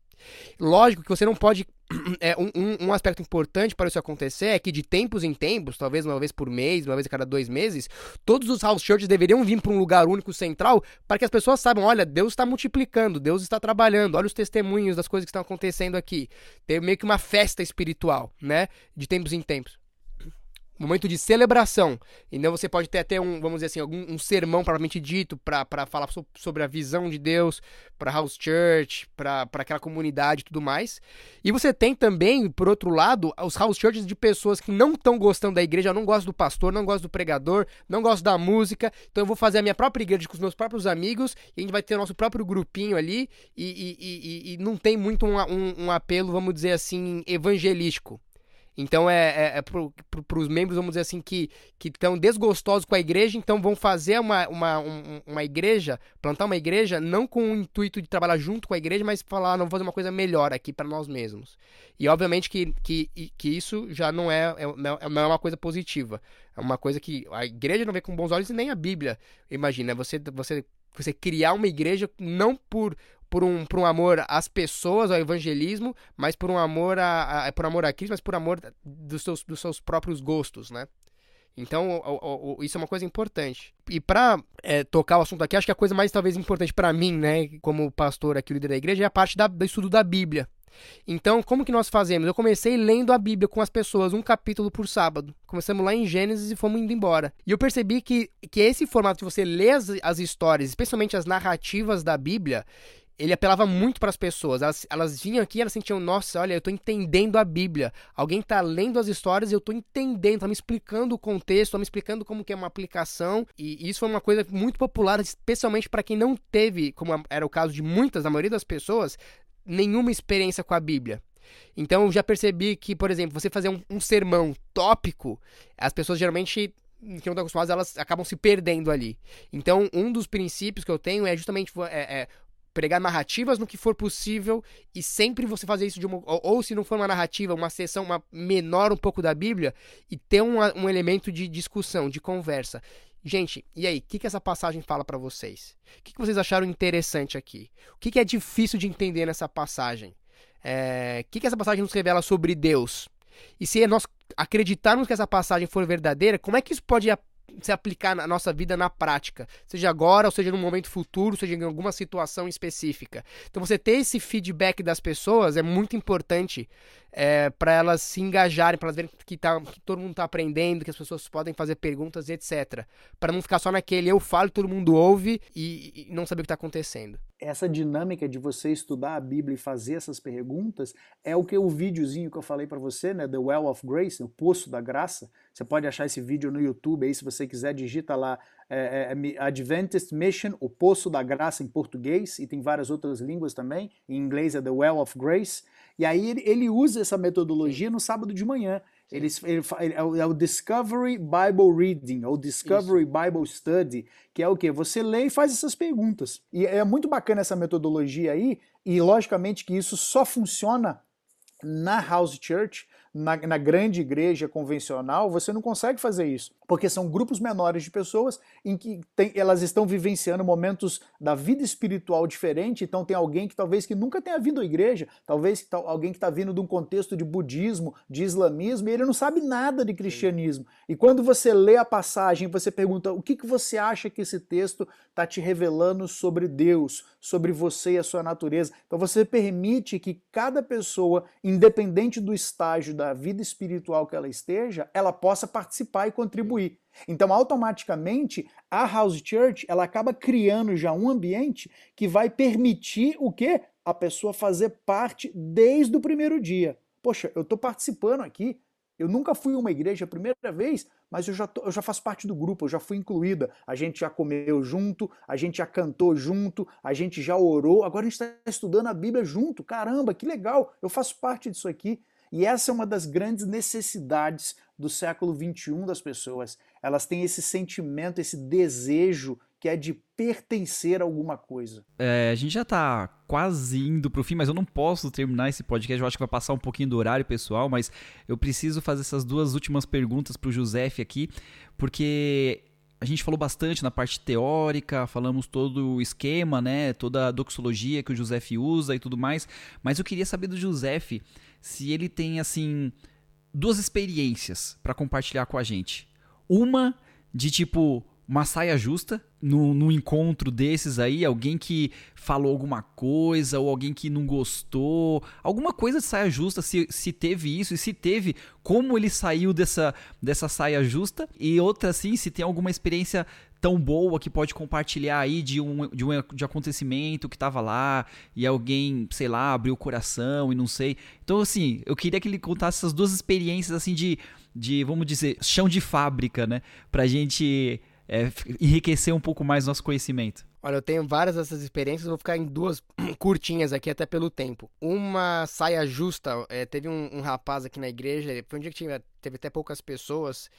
Lógico que você não pode. É, um, um, aspecto importante para isso acontecer é que de tempos em tempos, talvez uma vez por mês, uma vez a cada dois meses, todos os house churches deveriam vir para um lugar único central para que as pessoas saibam: olha, Deus está multiplicando, Deus está trabalhando, olha os testemunhos das coisas que estão acontecendo aqui. Tem meio que uma festa espiritual, né? De tempos em tempos momento de celebração. Então você pode ter até um, vamos dizer assim, algum um sermão propriamente dito para falar so, sobre a visão de Deus para House Church, para aquela comunidade e tudo mais. E você tem também, por outro lado, os House Churches de pessoas que não estão gostando da igreja, não gostam do pastor, não gostam do pregador, não gostam da música. Então eu vou fazer a minha própria igreja com os meus próprios amigos e a gente vai ter o nosso próprio grupinho ali e, e, e, e não tem muito um, um, um apelo, vamos dizer assim, evangelístico. Então é, é, é para os membros, vamos dizer assim, que estão desgostosos com a igreja, então vão fazer uma, uma, um, uma igreja, plantar uma igreja, não com o intuito de trabalhar junto com a igreja, mas falar, ah, não, vou fazer uma coisa melhor aqui para nós mesmos. E obviamente que, que, que isso já não é, é, não é uma coisa positiva. É uma coisa que a igreja não vê com bons olhos e nem a Bíblia. Imagina, você, você, você criar uma igreja não por por um, por um amor às pessoas, ao evangelismo, mas por um amor a, a por amor a Cristo, mas por amor dos seus, dos seus próprios gostos, né? Então, o, o, isso é uma coisa importante. E para é, tocar o assunto aqui, acho que a coisa mais talvez importante para mim, né, como pastor aqui, líder da igreja, é a parte da, do estudo da Bíblia. Então, como que nós fazemos? Eu comecei lendo a Bíblia com as pessoas, um capítulo por sábado. Começamos lá em Gênesis e fomos indo embora. E eu percebi que, que esse formato de você ler as, as histórias, especialmente as narrativas da Bíblia, ele apelava muito para as pessoas. Elas, elas vinham aqui e elas sentiam, nossa, olha, eu estou entendendo a Bíblia. Alguém está lendo as histórias e eu estou entendendo, está me explicando o contexto, está me explicando como que é uma aplicação. E isso foi uma coisa muito popular, especialmente para quem não teve, como era o caso de muitas, a maioria das pessoas, nenhuma experiência com a Bíblia. Então eu já percebi que, por exemplo, você fazer um, um sermão tópico, as pessoas geralmente que não estão acostumadas, elas acabam se perdendo ali. Então, um dos princípios que eu tenho é justamente é, é, pregar narrativas no que for possível e sempre você fazer isso de uma. Ou, ou se não for uma narrativa, uma sessão uma menor um pouco da Bíblia e ter um, um elemento de discussão, de conversa. Gente, e aí, o que, que essa passagem fala para vocês? O que, que vocês acharam interessante aqui? O que, que é difícil de entender nessa passagem? É, o que, que essa passagem nos revela sobre Deus? E se nós acreditarmos que essa passagem for verdadeira, como é que isso pode se aplicar na nossa vida na prática, seja agora ou seja no momento futuro, seja em alguma situação específica. Então você ter esse feedback das pessoas é muito importante é, para elas se engajarem, para elas verem que, tá, que todo mundo está aprendendo, que as pessoas podem fazer perguntas, etc. Para não ficar só naquele eu falo, todo mundo ouve e, e não saber o que está acontecendo. Essa dinâmica de você estudar a Bíblia e fazer essas perguntas é o que o videozinho que eu falei para você, né, The Well of Grace, o Poço da Graça. Você pode achar esse vídeo no YouTube aí, se você quiser, digita lá é, é, é Adventist Mission, o Poço da Graça em português, e tem várias outras línguas também. Em inglês é The Well of Grace. E aí ele, ele usa essa metodologia no sábado de manhã. Ele, ele, ele, é o Discovery Bible Reading, ou Discovery Isso. Bible Study, que é o que? Você lê e faz essas perguntas. E é muito bacana essa metodologia aí, e logicamente que isso só funciona na House Church, na, na, grande igreja convencional, você não consegue fazer isso, porque são grupos menores de pessoas em que tem, elas estão vivenciando momentos da vida espiritual diferente. Então tem alguém que talvez que nunca tenha vindo à igreja, talvez que, alguém que está vindo de um contexto de budismo, de islamismo, e ele não sabe nada de cristianismo. E quando você lê a passagem, você pergunta o que, que você acha que esse texto está te revelando sobre Deus, sobre você e a sua natureza. Então você permite que cada pessoa, independente do estágio da vida espiritual que ela esteja, ela possa participar e contribuir. Então, automaticamente, a House Church, ela acaba criando já um ambiente que vai permitir o quê? A pessoa fazer parte desde o primeiro dia. Poxa, eu estou participando aqui, eu nunca fui a uma igreja a primeira vez, mas eu já, tô, eu já faço parte do grupo, eu já fui incluída. A gente já comeu junto, a gente já cantou junto, a gente já orou, agora a gente está estudando a Bíblia junto. Caramba, que legal, eu faço parte disso aqui. E essa é uma das grandes necessidades do século XXI das pessoas. Elas têm esse sentimento, esse desejo que é de pertencer a alguma coisa. É, a gente já tá quase indo pro fim, mas eu não posso terminar esse podcast. Eu acho que vai passar um pouquinho do horário, pessoal, mas eu preciso fazer essas duas últimas perguntas pro Josef aqui, porque a gente falou bastante na parte teórica, falamos todo o esquema, né, toda a doxologia que o Josef usa e tudo mais, mas eu queria saber do Josef se ele tem assim duas experiências para compartilhar com a gente. Uma de tipo uma saia justa no, no encontro desses aí, alguém que falou alguma coisa ou alguém que não gostou, alguma coisa de saia justa, se, se teve isso e se teve, como ele saiu dessa, dessa saia justa e outra assim, se tem alguma experiência tão boa que pode compartilhar aí de um, de um de acontecimento que tava lá e alguém, sei lá, abriu o coração e não sei. Então, assim, eu queria que ele contasse essas duas experiências, assim, de, de vamos dizer, chão de fábrica, né? Pra gente é, enriquecer um pouco mais nosso conhecimento? Olha, eu tenho várias dessas experiências, vou ficar em duas curtinhas aqui, até pelo tempo. Uma saia justa, é, teve um, um, rapaz aqui na igreja, foi um dia que tinha, teve até poucas pessoas.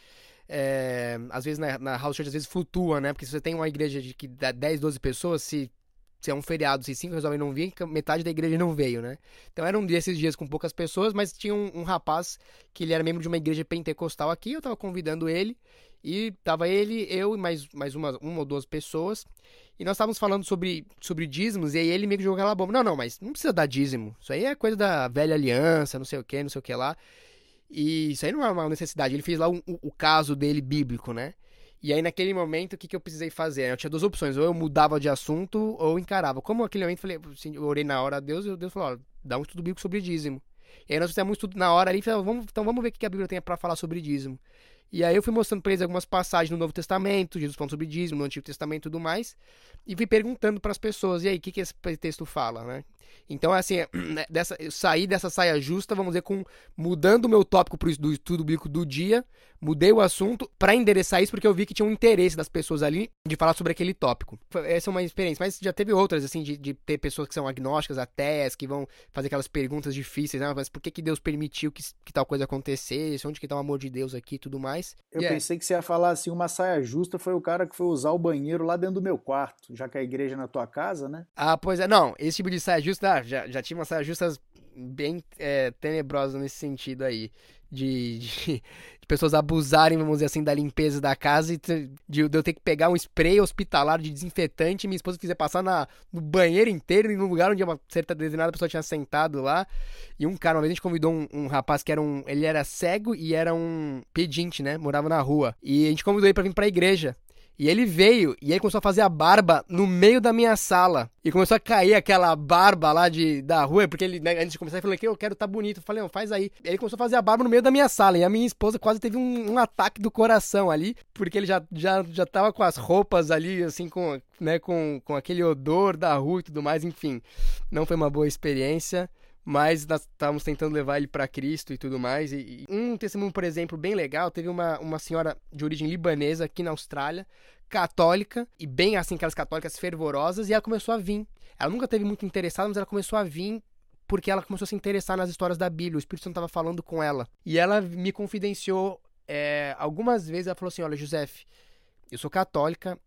É, às vezes na, na house church, às vezes flutua, né? Porque se você tem uma igreja de que dá 10, 12 pessoas, se se é um feriado, se cinco resolvem não vir, metade da igreja não veio, né? Então era um desses dias com poucas pessoas, mas tinha um, um, rapaz que ele era membro de uma igreja pentecostal aqui, eu tava convidando ele, e tava ele, eu e mais, mais uma, uma ou duas pessoas. E nós estávamos falando sobre, sobre dízimos, e aí ele meio que jogou aquela bomba. Não, não, mas não precisa dar dízimo. Isso aí é coisa da velha aliança, não sei o que, não sei o que lá. E isso aí não é uma necessidade. Ele fez lá um, o, o caso dele bíblico, né? E aí, naquele momento, o que, que eu precisei fazer? Eu tinha duas opções, ou eu mudava de assunto, ou encarava. Como naquele momento, falei, assim, eu orei na hora a Deus, e Deus falou, ó, dá um estudo bíblico sobre dízimo. E aí nós fizemos um estudo na hora ali, falei, vamos, então vamos ver o que a Bíblia tem para falar sobre dízimo. E aí eu fui mostrando para eles algumas passagens no Novo Testamento, Jesus falando sobre dízimo, no Antigo Testamento e tudo mais, e fui perguntando para as pessoas, e aí, o que, que esse texto fala, né? Então, assim, né, dessa, eu saí dessa saia justa, vamos dizer, com mudando o meu tópico pro, do estudo bíblico do dia, mudei o assunto para endereçar isso, porque eu vi que tinha um interesse das pessoas ali de falar sobre aquele tópico. Essa é uma experiência, mas já teve outras, assim, de, de ter pessoas que são agnósticas, ateias, que vão fazer aquelas perguntas difíceis, né? Mas por que, que Deus permitiu que, que tal coisa acontecesse? Onde que tá o amor de Deus aqui e tudo mais? Eu yeah. pensei que você ia falar assim, uma saia justa foi o cara que foi usar o banheiro lá dentro do meu quarto, já que a igreja é na tua casa, né? Ah, pois é, não, esse tipo de saia justa, ah, já, já tinha umas saias justas bem é, tenebrosas nesse sentido aí. De, de, de, pessoas abusarem, vamos dizer assim, da limpeza da casa e de, de, eu ter que pegar um spray hospitalar de desinfetante e minha esposa quiser passar na, no banheiro inteiro, no lugar onde uma certa determinada pessoa tinha sentado lá. E um cara, uma vez a gente convidou um, um, rapaz que era um. Ele era cego e era um pedinte, né? Morava na rua. E a gente convidou ele pra vir pra igreja. E ele veio e aí começou a fazer a barba no meio da minha sala. E começou a cair aquela barba lá de, da rua, porque ele, né, antes de começar, ele falou que eu quero tá bonito. Eu falei, não, faz aí. E ele começou a fazer a barba no meio da minha sala. E a minha esposa quase teve um, um, ataque do coração ali, porque ele já, já, já tava com as roupas ali, assim, com, né, com, com aquele odor da rua e tudo mais, enfim. Não foi uma boa experiência mas nós estávamos tentando levar ele para Cristo e tudo mais. E, e, um testemunho, por exemplo, bem legal, teve uma, uma senhora de origem libanesa aqui na Austrália, católica, e bem assim, aquelas católicas fervorosas, e ela começou a vir. Ela nunca teve muito interessada, mas ela começou a vir porque ela começou a se interessar nas histórias da Bíblia. O Espírito Santo estava falando com ela. E ela me confidenciou é, algumas vezes. Ela falou assim: Olha, José, eu sou católica,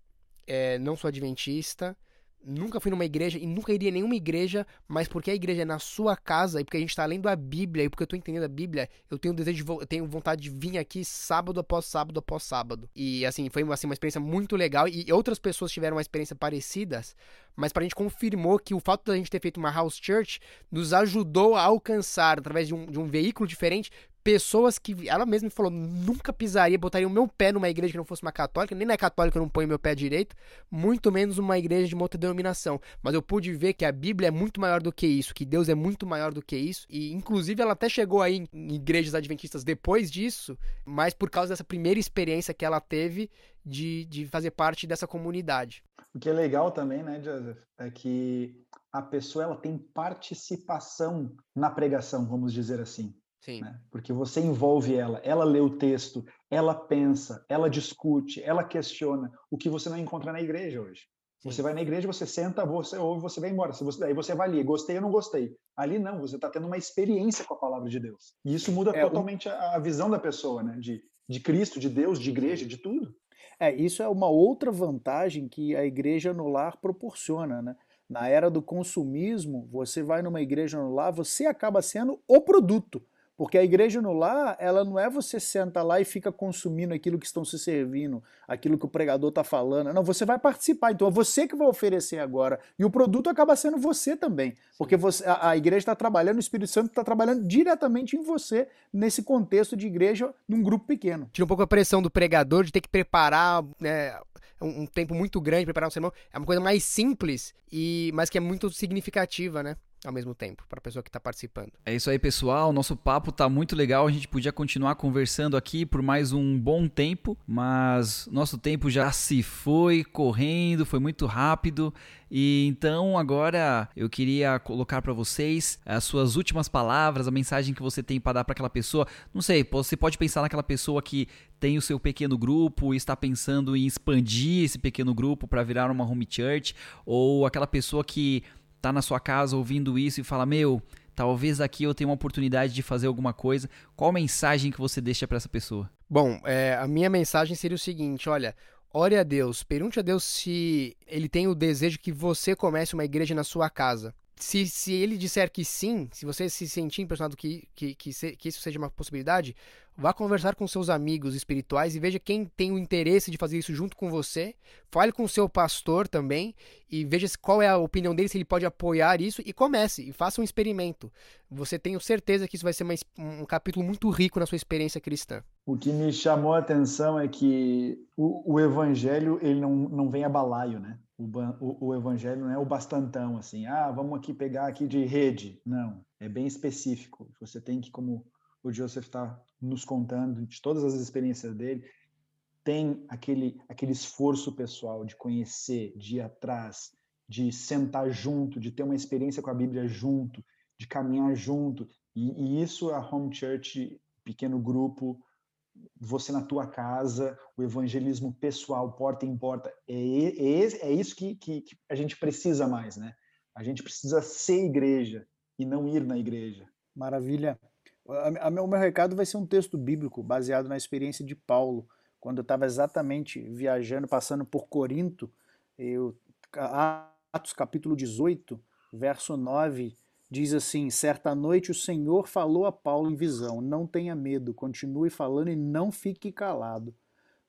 é, não sou adventista, nunca fui numa igreja e nunca iria em nenhuma igreja, mas porque a igreja é na sua casa e porque a gente está lendo a Bíblia e porque eu estou entendendo a Bíblia, eu tenho desejo de eu tenho vontade de vir aqui sábado após sábado após sábado. E assim, foi assim, uma experiência muito legal e outras pessoas tiveram uma experiência parecidas, mas para a gente confirmou que o fato da gente ter feito uma house church nos ajudou a alcançar através de um, de um veículo diferente pessoas que ela mesma me falou, nunca pisaria, botaria o meu pé numa igreja que não fosse uma católica, nem na católica eu não ponho meu pé direito, muito menos uma igreja de uma outra denominação. Mas eu pude ver que a Bíblia é muito maior do que isso, que Deus é muito maior do que isso, e inclusive ela até chegou aí em igrejas adventistas depois disso, mas por causa dessa primeira experiência que ela teve de, de fazer parte dessa comunidade. O que é legal também, né, Joseph, é que a pessoa ela tem participação na pregação, vamos dizer assim. Sim. Né? Porque você envolve ela, ela lê o texto, ela pensa, ela discute, ela questiona, o que você não encontra na igreja hoje. Você vai na igreja, você senta, você ouve, você vai embora. Se você, aí você avalia, gostei ou não gostei. Ali não, você está tendo uma experiência com a palavra de Deus. E isso muda É, totalmente a, a visão da pessoa, né? De, de Cristo, de Deus, de igreja, de tudo. É, isso é uma outra vantagem que a igreja no lar proporciona, né? Na era do consumismo, você vai numa igreja no lar, você acaba sendo o produto. Porque a igreja no lar, ela não é você senta lá e fica consumindo aquilo que estão se servindo, aquilo que o pregador está falando. Não, você vai participar. Então é você que vai oferecer agora. E o produto acaba sendo você também. Porque você, a, a igreja está trabalhando, o Espírito Santo está trabalhando diretamente em você, nesse contexto de igreja, num grupo pequeno. Tira um pouco a pressão do pregador de ter que preparar né, um, um tempo muito grande, preparar um sermão. É uma coisa mais simples, e mas que é muito significativa, né? Ao mesmo tempo, para a pessoa que está participando. É isso aí, pessoal. Nosso papo tá muito legal. A gente podia continuar conversando aqui por mais um bom tempo, mas nosso tempo já se foi correndo, foi muito rápido. E então agora eu queria colocar para vocês as suas últimas palavras, a mensagem que você tem para dar para aquela pessoa. Não sei, você pode pensar naquela pessoa que tem o seu pequeno grupo e está pensando em expandir esse pequeno grupo para virar uma home church, ou aquela pessoa que tá na sua casa ouvindo isso e fala: Meu, talvez aqui eu tenha uma oportunidade de fazer alguma coisa. Qual mensagem que você deixa para essa pessoa? Bom, é, a minha mensagem seria o seguinte: olha, ore a Deus, pergunte a Deus se ele tem o desejo que você comece uma igreja na sua casa. Se, se ele disser que sim, se você se sentir impressionado que, que, que, se- que isso seja uma possibilidade, vá conversar com seus amigos espirituais e veja quem tem o interesse de fazer isso junto com você. Fale com o seu pastor também e veja qual é a opinião dele, se ele pode apoiar isso e comece e faça um experimento. Você tenho certeza que isso vai ser uma um capítulo muito rico na sua experiência cristã. O que me chamou a atenção é que o, o evangelho ele não, não vem a balaio, né? O, o evangelho não é o bastantão, assim, ah, vamos aqui pegar aqui de rede. Não, é bem específico. Você tem que, como o Joseph está nos contando, de todas as experiências dele, tem aquele, aquele esforço pessoal de conhecer, de ir atrás, de sentar junto, de ter uma experiência com a Bíblia junto, de caminhar junto. E, e isso a Home Church, pequeno grupo, você na tua casa, o evangelismo pessoal, porta em porta, é, é, é isso que, que, que a gente precisa mais, né? A gente precisa ser igreja e não ir na igreja. Maravilha. O meu recado vai ser um texto bíblico baseado na experiência de Paulo, quando eu estava exatamente viajando, passando por Corinto, eu, Atos capítulo 18, verso 9, diz assim: Certa noite o Senhor falou a Paulo em visão: Não tenha medo, continue falando e não fique calado,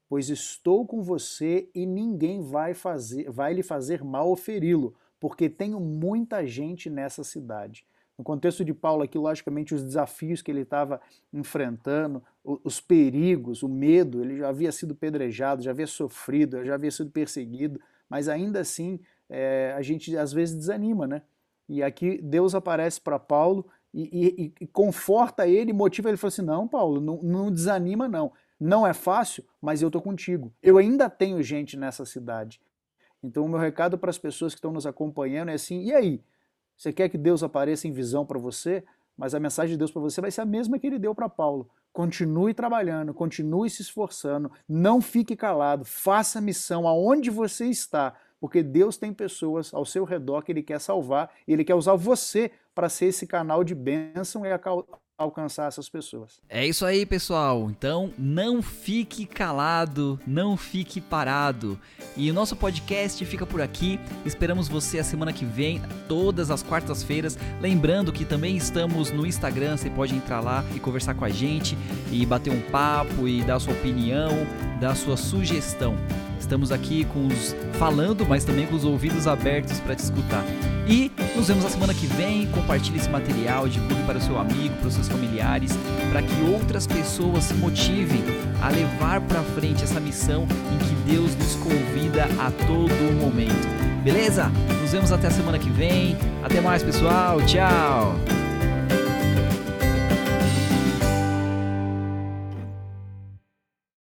pois estou com você e ninguém vai, fazer, vai lhe fazer mal ou feri-lo, porque tenho muita gente nessa cidade. No contexto de Paulo aqui, logicamente, os desafios que ele estava enfrentando, os perigos, o medo, ele já havia sido pedrejado, já havia sofrido, já havia sido perseguido, mas ainda assim é, a gente às vezes desanima, né? E aqui Deus aparece para Paulo e, e- e- conforta ele, motiva ele, fala assim, não Paulo, não, não desanima não, não é fácil, mas eu estou contigo, eu ainda tenho gente nessa cidade. Então o meu recado para as pessoas que estão nos acompanhando é assim, e aí? Você quer que Deus apareça em visão para você? Mas a mensagem de Deus para você vai ser a mesma que ele deu para Paulo. Continue trabalhando, continue se esforçando, não fique calado, faça missão aonde você está, porque Deus tem pessoas ao seu redor que ele quer salvar, ele quer usar você para ser esse canal de bênção e alcançar essas pessoas. É isso aí, pessoal. Então, não fique calado, não fique parado. E o nosso podcast fica por aqui. Esperamos você a semana que vem, todas as quartas-feiras. Lembrando que também estamos no Instagram, você pode entrar lá e conversar com a gente e bater um papo e dar sua opinião, dar sua sugestão. Estamos aqui com os falando, mas também com os ouvidos abertos para te escutar. E nos vemos na semana que vem. Compartilhe esse material, divulgue para o seu amigo, para os seus familiares, para que outras pessoas se motivem a levar para frente essa missão em que Deus nos convida a todo momento. Beleza? Nos vemos até a semana que vem. Até mais, pessoal. Tchau.